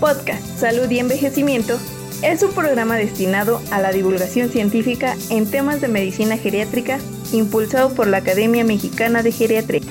Podcast Salud y Envejecimiento es un programa destinado a la divulgación científica en temas de medicina geriátrica impulsado por la Academia Mexicana de Geriatría.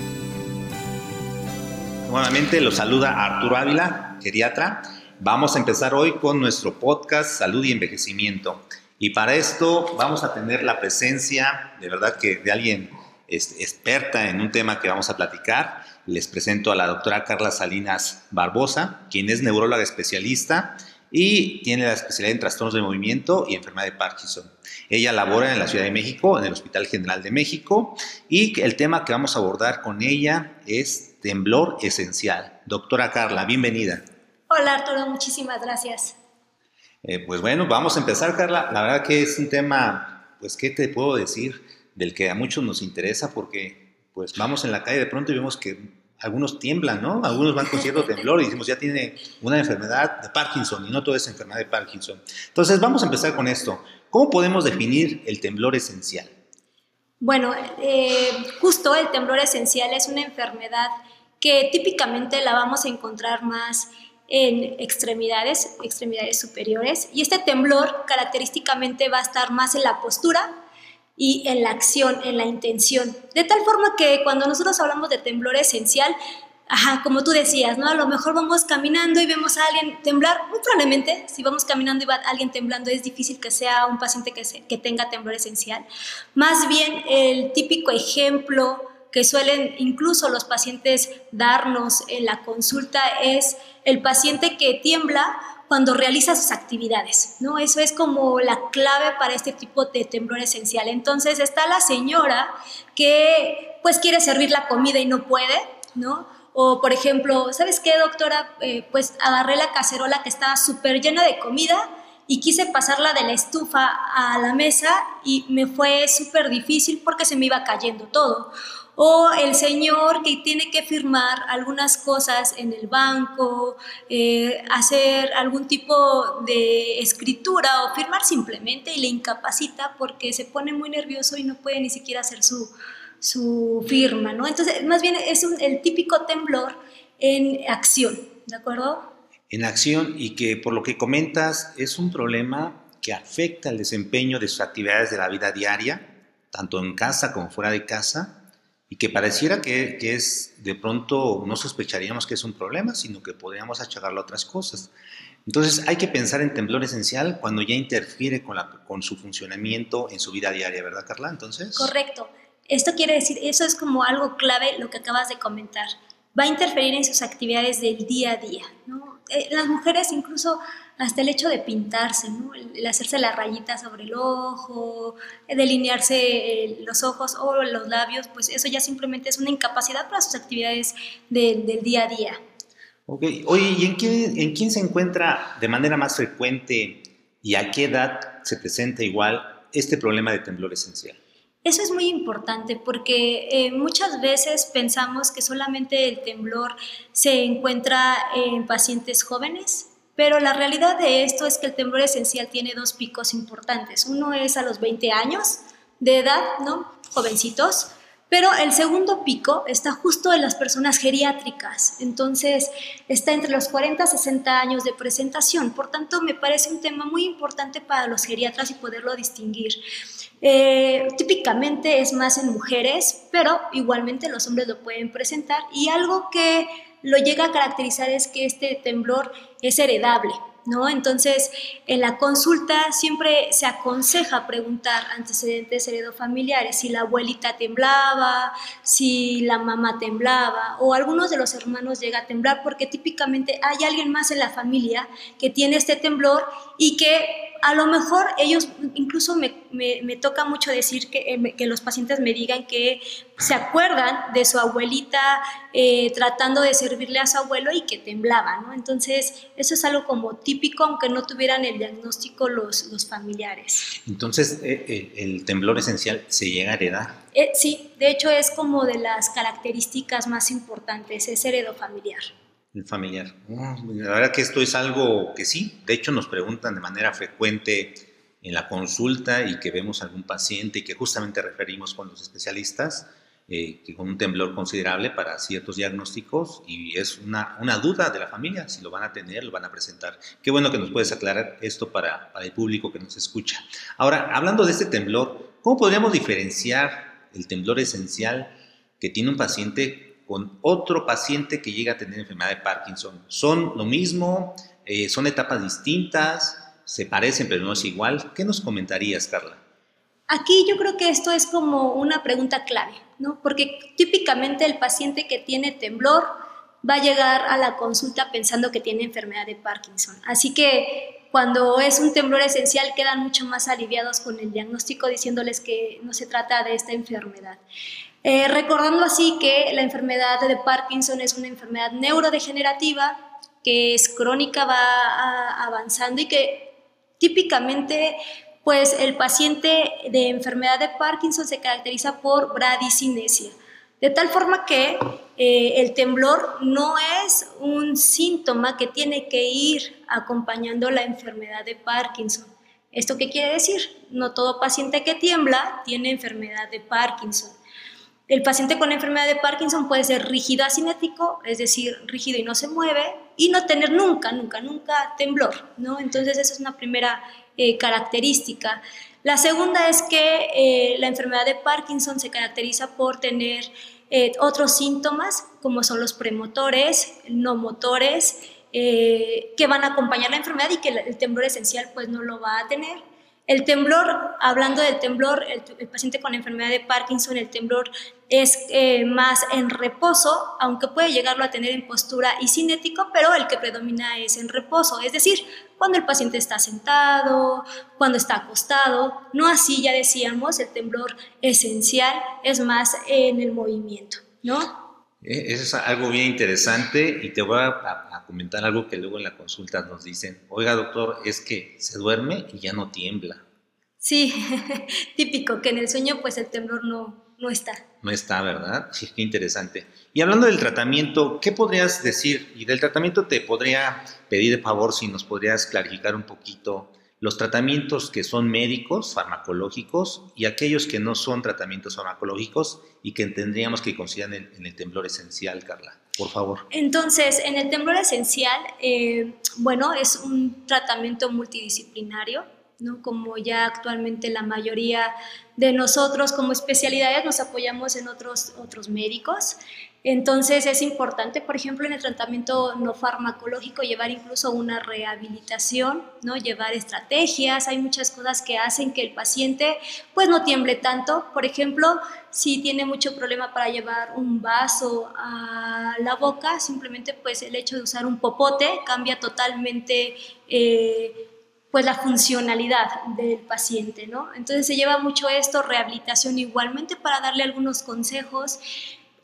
Nuevamente los saluda Arturo Ávila, geriatra. Vamos a empezar hoy con nuestro podcast Salud y Envejecimiento. Y para esto vamos a tener la presencia, de verdad que de alguien experta en un tema que vamos a platicar. Les presento a la doctora Carla Salinas Barbosa, quien es neuróloga especialista y tiene la especialidad en trastornos de movimiento y enfermedad de Parkinson. Ella labora en la Ciudad de México, en el Hospital General de México, y el tema que vamos a abordar con ella es temblor esencial. Doctora Carla, bienvenida. Hola Arturo, muchísimas gracias. Eh, pues bueno, vamos a empezar, Carla. La verdad que es un tema, pues, ¿qué te puedo decir? Del que a muchos nos interesa porque, pues, vamos en la calle de pronto y vemos que algunos tiemblan, ¿no? Algunos van con cierto temblor y decimos, ya tiene una enfermedad de Parkinson y no todo es enfermedad de Parkinson. Entonces, vamos a empezar con esto. ¿Cómo podemos definir el temblor esencial? Bueno, eh, justo el temblor esencial es una enfermedad que típicamente la vamos a encontrar más en extremidades, extremidades superiores, y este temblor característicamente va a estar más en la postura y en la acción, en la intención. De tal forma que cuando nosotros hablamos de temblor esencial, ajá, como tú decías, ¿no? A lo mejor vamos caminando y vemos a alguien temblar, muy probablemente, si vamos caminando y va alguien temblando, es difícil que sea un paciente que, que tenga temblor esencial. Más bien, el típico ejemplo que suelen incluso los pacientes darnos en la consulta es el paciente que tiembla cuando realiza sus actividades, ¿no? Eso es como la clave para este tipo de temblor esencial. Entonces está la señora que pues quiere servir la comida y no puede, ¿no? O por ejemplo, ¿sabes qué, doctora? Eh, pues agarré la cacerola que estaba súper llena de comida y quise pasarla de la estufa a la mesa y me fue súper difícil porque se me iba cayendo todo o el señor que tiene que firmar algunas cosas en el banco, eh, hacer algún tipo de escritura o firmar simplemente y le incapacita porque se pone muy nervioso y no puede ni siquiera hacer su, su firma, ¿no? Entonces, más bien es el típico temblor en acción, ¿de acuerdo? En acción y que por lo que comentas es un problema que afecta el desempeño de sus actividades de la vida diaria, tanto en casa como fuera de casa, y que pareciera que, es, de pronto no sospecharíamos que es un problema, sino que podríamos achacarlo a otras cosas. Entonces hay que pensar en temblor esencial cuando ya interfiere con, la, con su funcionamiento en su vida diaria, ¿verdad, Carla? Entonces. Correcto. Esto quiere decir, eso es como algo clave lo que acabas de comentar. Va a interferir en sus actividades del día a día. ¿no? Eh, las mujeres incluso hasta el hecho de pintarse, ¿no? el, hacerse la rayita sobre el ojo, delinearse eh, los ojos o los labios, pues eso ya simplemente es una incapacidad para sus actividades del día a día. Ok, oye, ¿y en quién, en quién se encuentra de manera más frecuente y a qué edad se presenta igual este problema de temblor esencial? Eso es muy importante porque eh, muchas veces pensamos que solamente el temblor se encuentra en pacientes jóvenes, pero la realidad de esto es que el temblor esencial tiene dos picos importantes. Uno es a los 20 años de edad, ¿no? Jovencitos. Pero el segundo pico está justo en las personas geriátricas, entonces está entre los 40 y 60 años de presentación. Por tanto, me parece un tema muy importante para los geriatras y poderlo distinguir. Eh, típicamente es más en mujeres, pero igualmente los hombres lo pueden presentar. Y algo que lo llega a caracterizar es que este temblor es heredable. ¿No? Entonces, en la consulta siempre se aconseja preguntar antecedentes heredofamiliares, si la abuelita temblaba, si la mamá temblaba o algunos de los hermanos llega a temblar, porque típicamente hay alguien más en la familia que tiene este temblor y que a lo mejor ellos, incluso me, me, toca mucho decir que, eh, que, los pacientes me digan que se acuerdan de su abuelita eh, tratando de servirle a su abuelo y que temblaba, ¿no? Entonces, eso es algo como típico, aunque no tuvieran el diagnóstico los, los familiares. Entonces, eh, ¿el temblor esencial se llega a heredar? sí, de hecho es como de las características más importantes, es heredofamiliar familiar. La verdad que esto es algo que sí, de hecho nos preguntan de manera frecuente en la consulta y que vemos algún paciente y que justamente referimos con los especialistas, eh, con un temblor considerable para ciertos diagnósticos y es una, una, duda de la familia si lo van a tener, lo van a presentar. Qué bueno que nos puedes aclarar esto para, para el público que nos escucha. Ahora, hablando de este temblor, ¿cómo podríamos diferenciar el temblor esencial que tiene un paciente con otro paciente que llega a tener enfermedad de Parkinson? ¿Son lo mismo? Eh, ¿Son etapas distintas? ¿Se parecen pero no es igual? ¿Qué nos comentarías, Carla? Aquí yo creo que esto es como una pregunta clave, ¿no? Porque típicamente el paciente que tiene temblor va a llegar a la consulta pensando que tiene enfermedad de Parkinson. Así que cuando es un temblor esencial quedan mucho más aliviados con el diagnóstico diciéndoles que no se trata de esta enfermedad. Eh, recordando así que la enfermedad de Parkinson es una enfermedad neurodegenerativa que es crónica, va avanzando y que típicamente pues el paciente de enfermedad de Parkinson se caracteriza por bradicinesia, de tal forma que eh, el temblor no es un síntoma que tiene que ir acompañando la enfermedad de Parkinson. ¿Esto qué quiere decir? No todo paciente que tiembla tiene enfermedad de Parkinson. El paciente con enfermedad de Parkinson puede ser rígido asinético, es decir, rígido y no se mueve, y no tener nunca, nunca, nunca temblor, ¿no? Entonces esa es una primera eh, característica. La segunda es que eh, la enfermedad de Parkinson se caracteriza por tener eh, otros síntomas, como son los premotores, no motores, que van a acompañar la enfermedad y que el temblor esencial pues no lo va a tener. El temblor, hablando del temblor, el, paciente con enfermedad de Parkinson, el temblor es eh, más en reposo, aunque puede llegarlo a tener en postura y cinético, pero el que predomina es en reposo, es decir, cuando el paciente está sentado, cuando está acostado, no así ya decíamos, el temblor esencial es más en el movimiento, ¿no? Eh, eso es algo bien interesante y te voy a, comentar algo que luego en la consulta nos dicen, oiga doctor, es que se duerme y ya no tiembla. Sí, típico, que en el sueño pues el temblor no, no está. No está, ¿verdad? Sí, qué interesante. Y hablando del tratamiento, ¿qué podrías decir? Y del tratamiento te podría pedir de favor si nos podrías clarificar un poquito los tratamientos que son médicos, farmacológicos, y aquellos que no son tratamientos farmacológicos y que tendríamos que considerar en, el temblor esencial, Carla. Por favor. Entonces, en el temblor esencial, eh, bueno, es un tratamiento multidisciplinario, ¿no? Como ya actualmente la mayoría de nosotros como especialidades nos apoyamos en otros, otros médicos. Entonces es importante, por ejemplo, en el tratamiento no farmacológico llevar incluso una rehabilitación, ¿no? Llevar estrategias, hay muchas cosas que hacen que el paciente pues no tiemble tanto. Por ejemplo, si tiene mucho problema para llevar un vaso a la boca, simplemente pues el hecho de usar un popote cambia totalmente eh, pues la funcionalidad del paciente, ¿no? Entonces se lleva mucho esto, rehabilitación igualmente para darle algunos consejos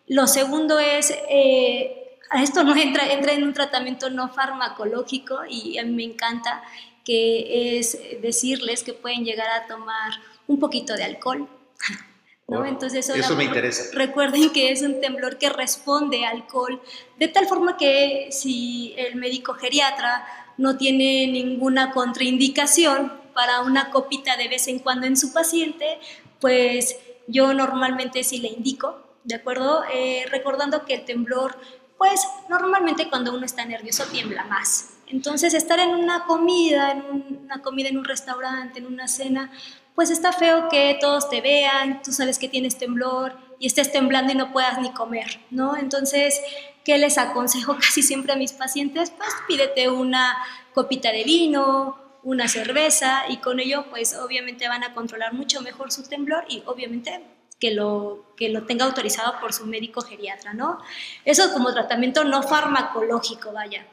lo segundo es, eh, esto no entra, entra en un tratamiento no farmacológico y a mí me encanta, que es decirles que pueden llegar a tomar un poquito de alcohol. ¿no? Oh, Entonces, eso, me interesa. Recuerden que es un temblor que responde a alcohol, de tal forma que si el médico geriatra no tiene ninguna contraindicación para una copita de vez en cuando en su paciente, pues yo normalmente sí le indico ¿de acuerdo? Eh, recordando que el temblor, pues normalmente cuando uno está nervioso tiembla más. Entonces estar en una comida, en una comida en un restaurante, en una cena, pues está feo que todos te vean, tú sabes que tienes temblor y estés temblando y no puedas ni comer, ¿no? Entonces, ¿qué les aconsejo casi siempre a mis pacientes? Pues pídete una copita de vino, una cerveza y con ello pues obviamente van a controlar mucho mejor su temblor y obviamente que lo, que lo tenga autorizado por su médico geriatra, ¿no? Eso como tratamiento no farmacológico, vaya.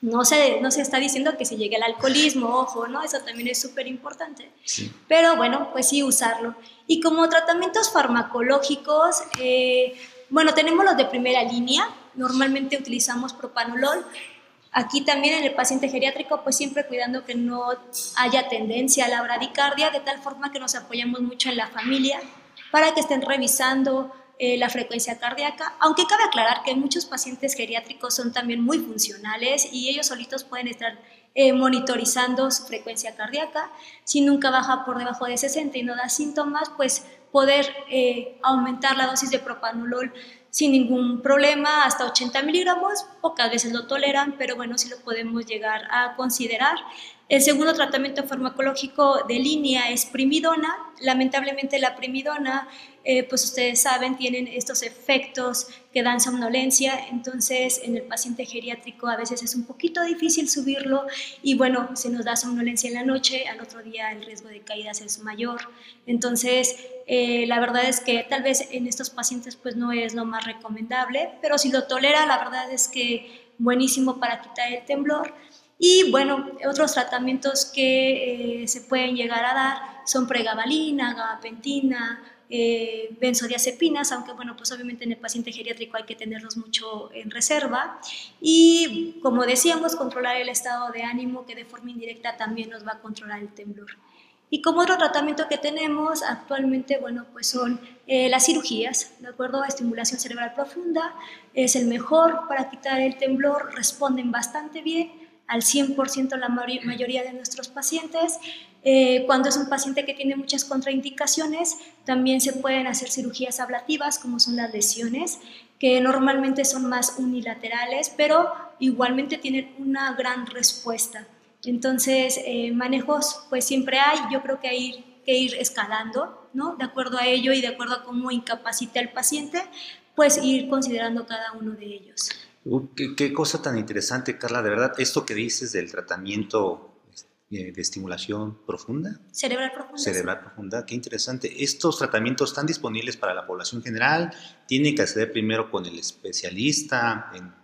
No se, no se está diciendo que se llegue al alcoholismo, ojo, ¿no? Eso también es súper importante. Pero bueno, pues sí usarlo. Y como tratamientos farmacológicos, eh, bueno, tenemos los de primera línea. Normalmente utilizamos propanolol. Aquí también en el paciente geriátrico, pues siempre cuidando que no haya tendencia a la bradicardia, de tal forma que nos apoyamos mucho en la familia para que estén revisando eh, la frecuencia cardíaca, aunque cabe aclarar que muchos pacientes geriátricos son también muy funcionales y ellos solitos pueden estar eh, monitorizando su frecuencia cardíaca. Si nunca baja por debajo de 60 y no da síntomas, pues poder eh, aumentar la dosis de propanolol sin ningún problema, hasta 80 miligramos, pocas veces lo toleran, pero bueno, sí lo podemos llegar a considerar. El segundo tratamiento farmacológico de línea es primidona. Lamentablemente la primidona, eh, pues ustedes saben, tienen estos efectos que dan somnolencia, entonces en el paciente geriátrico a veces es un poquito difícil subirlo y bueno, se nos da somnolencia en la noche, al otro día el riesgo de caídas es mayor. Entonces, eh, la verdad es que tal vez en estos pacientes pues no es lo más recomendable, pero si lo tolera, la verdad es que buenísimo para quitar el temblor. Y bueno, otros tratamientos que eh, se pueden llegar a dar son pregabalina, gabapentina, eh, benzodiazepinas, aunque bueno, pues obviamente en el paciente geriátrico hay que tenerlos mucho en reserva. Y como decíamos, controlar el estado de ánimo que de forma indirecta también nos va a controlar el temblor. Y como otro tratamiento que tenemos actualmente, bueno, pues son eh, las cirugías, ¿de acuerdo? Estimulación cerebral profunda es el mejor para quitar el temblor, responden bastante bien al 100% la mayoría de nuestros pacientes. Eh, cuando es un paciente que tiene muchas contraindicaciones, también se pueden hacer cirugías ablativas, como son las lesiones, que normalmente son más unilaterales, pero igualmente tienen una gran respuesta. Entonces, eh, manejos, pues siempre hay, yo creo que hay que ir escalando, ¿no? De acuerdo a ello y de acuerdo a cómo incapacita el paciente, pues ir considerando cada uno de ellos. Uh, qué, cosa tan interesante, Carla. De verdad, esto que dices del tratamiento eh, de estimulación profunda. Cerebral profunda. Cerebral profunda, qué interesante. ¿Estos tratamientos están disponibles para la población general? ¿Tienen que acceder primero con el especialista en,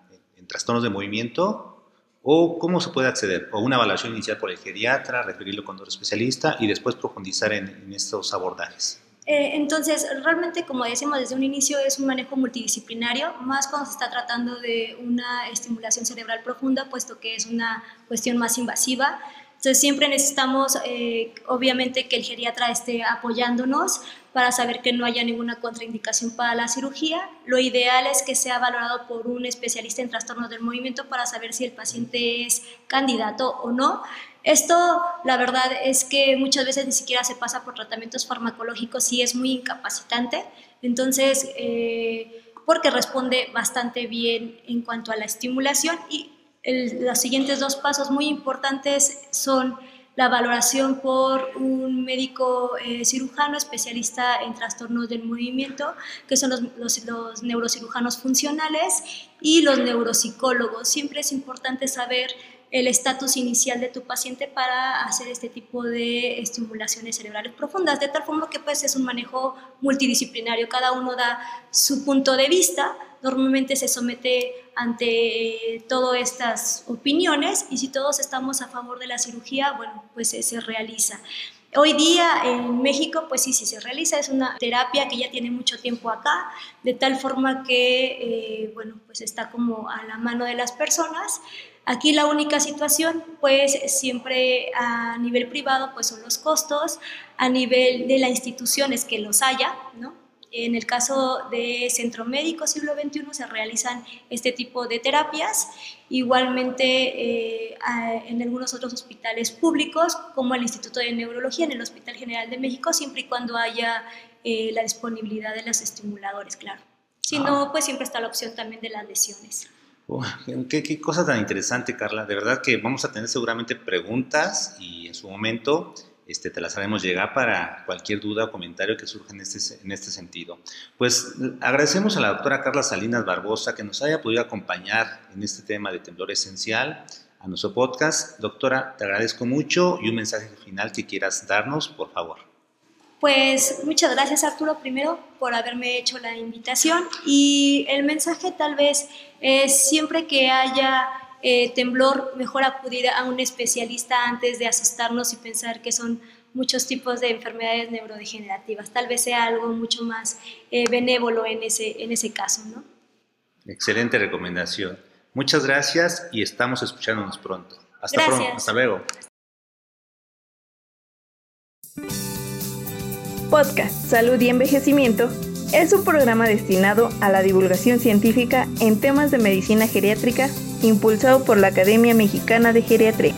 trastornos de movimiento? ¿O cómo se puede acceder? ¿O una evaluación inicial por el geriatra, referirlo con otro especialista y después profundizar en estos abordajes? Eh, entonces, realmente, como decimos desde un inicio, es un manejo multidisciplinario, más cuando se está tratando de una estimulación cerebral profunda, puesto que es una cuestión más invasiva. Entonces, siempre necesitamos, eh, obviamente, que el geriatra esté apoyándonos para saber que no haya ninguna contraindicación para la cirugía. Lo ideal es que sea valorado por un especialista en trastornos del movimiento para saber si el paciente es candidato o no. Esto, la verdad, es que muchas veces ni siquiera se pasa por tratamientos farmacológicos y es muy incapacitante. Entonces, eh, porque responde bastante bien en cuanto a la estimulación y los siguientes dos pasos muy importantes son la valoración por un médico eh, cirujano especialista en trastornos del movimiento, que son los, los, neurocirujanos funcionales y los neuropsicólogos. Siempre es importante saber el estatus inicial de tu paciente para hacer este tipo de estimulaciones cerebrales profundas, de tal forma que pues es un manejo multidisciplinario, cada uno da su punto de vista, normalmente se somete ante todas estas opiniones y si todos estamos a favor de la cirugía, bueno, pues se realiza. Hoy día en México, pues sí, sí se realiza, es una terapia que ya tiene mucho tiempo acá, de tal forma que, eh, bueno, pues está como a la mano de las personas. Aquí la única situación, pues siempre a nivel privado, pues son los costos, a nivel de la institución es que los haya, ¿no? En el caso de Centro Médico Siglo XXI se realizan este tipo de terapias, igualmente eh, en algunos otros hospitales públicos, como el Instituto de Neurología en el Hospital General de México, siempre y cuando haya eh, la disponibilidad de los estimuladores, claro. Si no, pues siempre está la opción también de las lesiones qué, cosa tan interesante, Carla. De verdad que vamos a tener seguramente preguntas y en su momento este, te las haremos llegar para cualquier duda o comentario que surja en este, en este sentido. Pues agradecemos a la doctora Carla Salinas Barbosa que nos haya podido acompañar en este tema de temblor esencial a nuestro podcast. Doctora, te agradezco mucho y un mensaje final que quieras darnos, por favor. Pues muchas gracias Arturo primero por haberme hecho la invitación y el mensaje tal vez es siempre que haya eh, temblor, mejor acudir a un especialista antes de asustarnos y pensar que son muchos tipos de enfermedades neurodegenerativas. Tal vez sea algo mucho más eh, benévolo en ese, en ese caso, ¿no? Excelente recomendación. Muchas gracias y estamos escuchándonos pronto. Hasta pronto. Hasta luego. Podcast Salud y Envejecimiento es un programa destinado a la divulgación científica en temas de medicina geriátrica impulsado por la Academia Mexicana de Geriatría.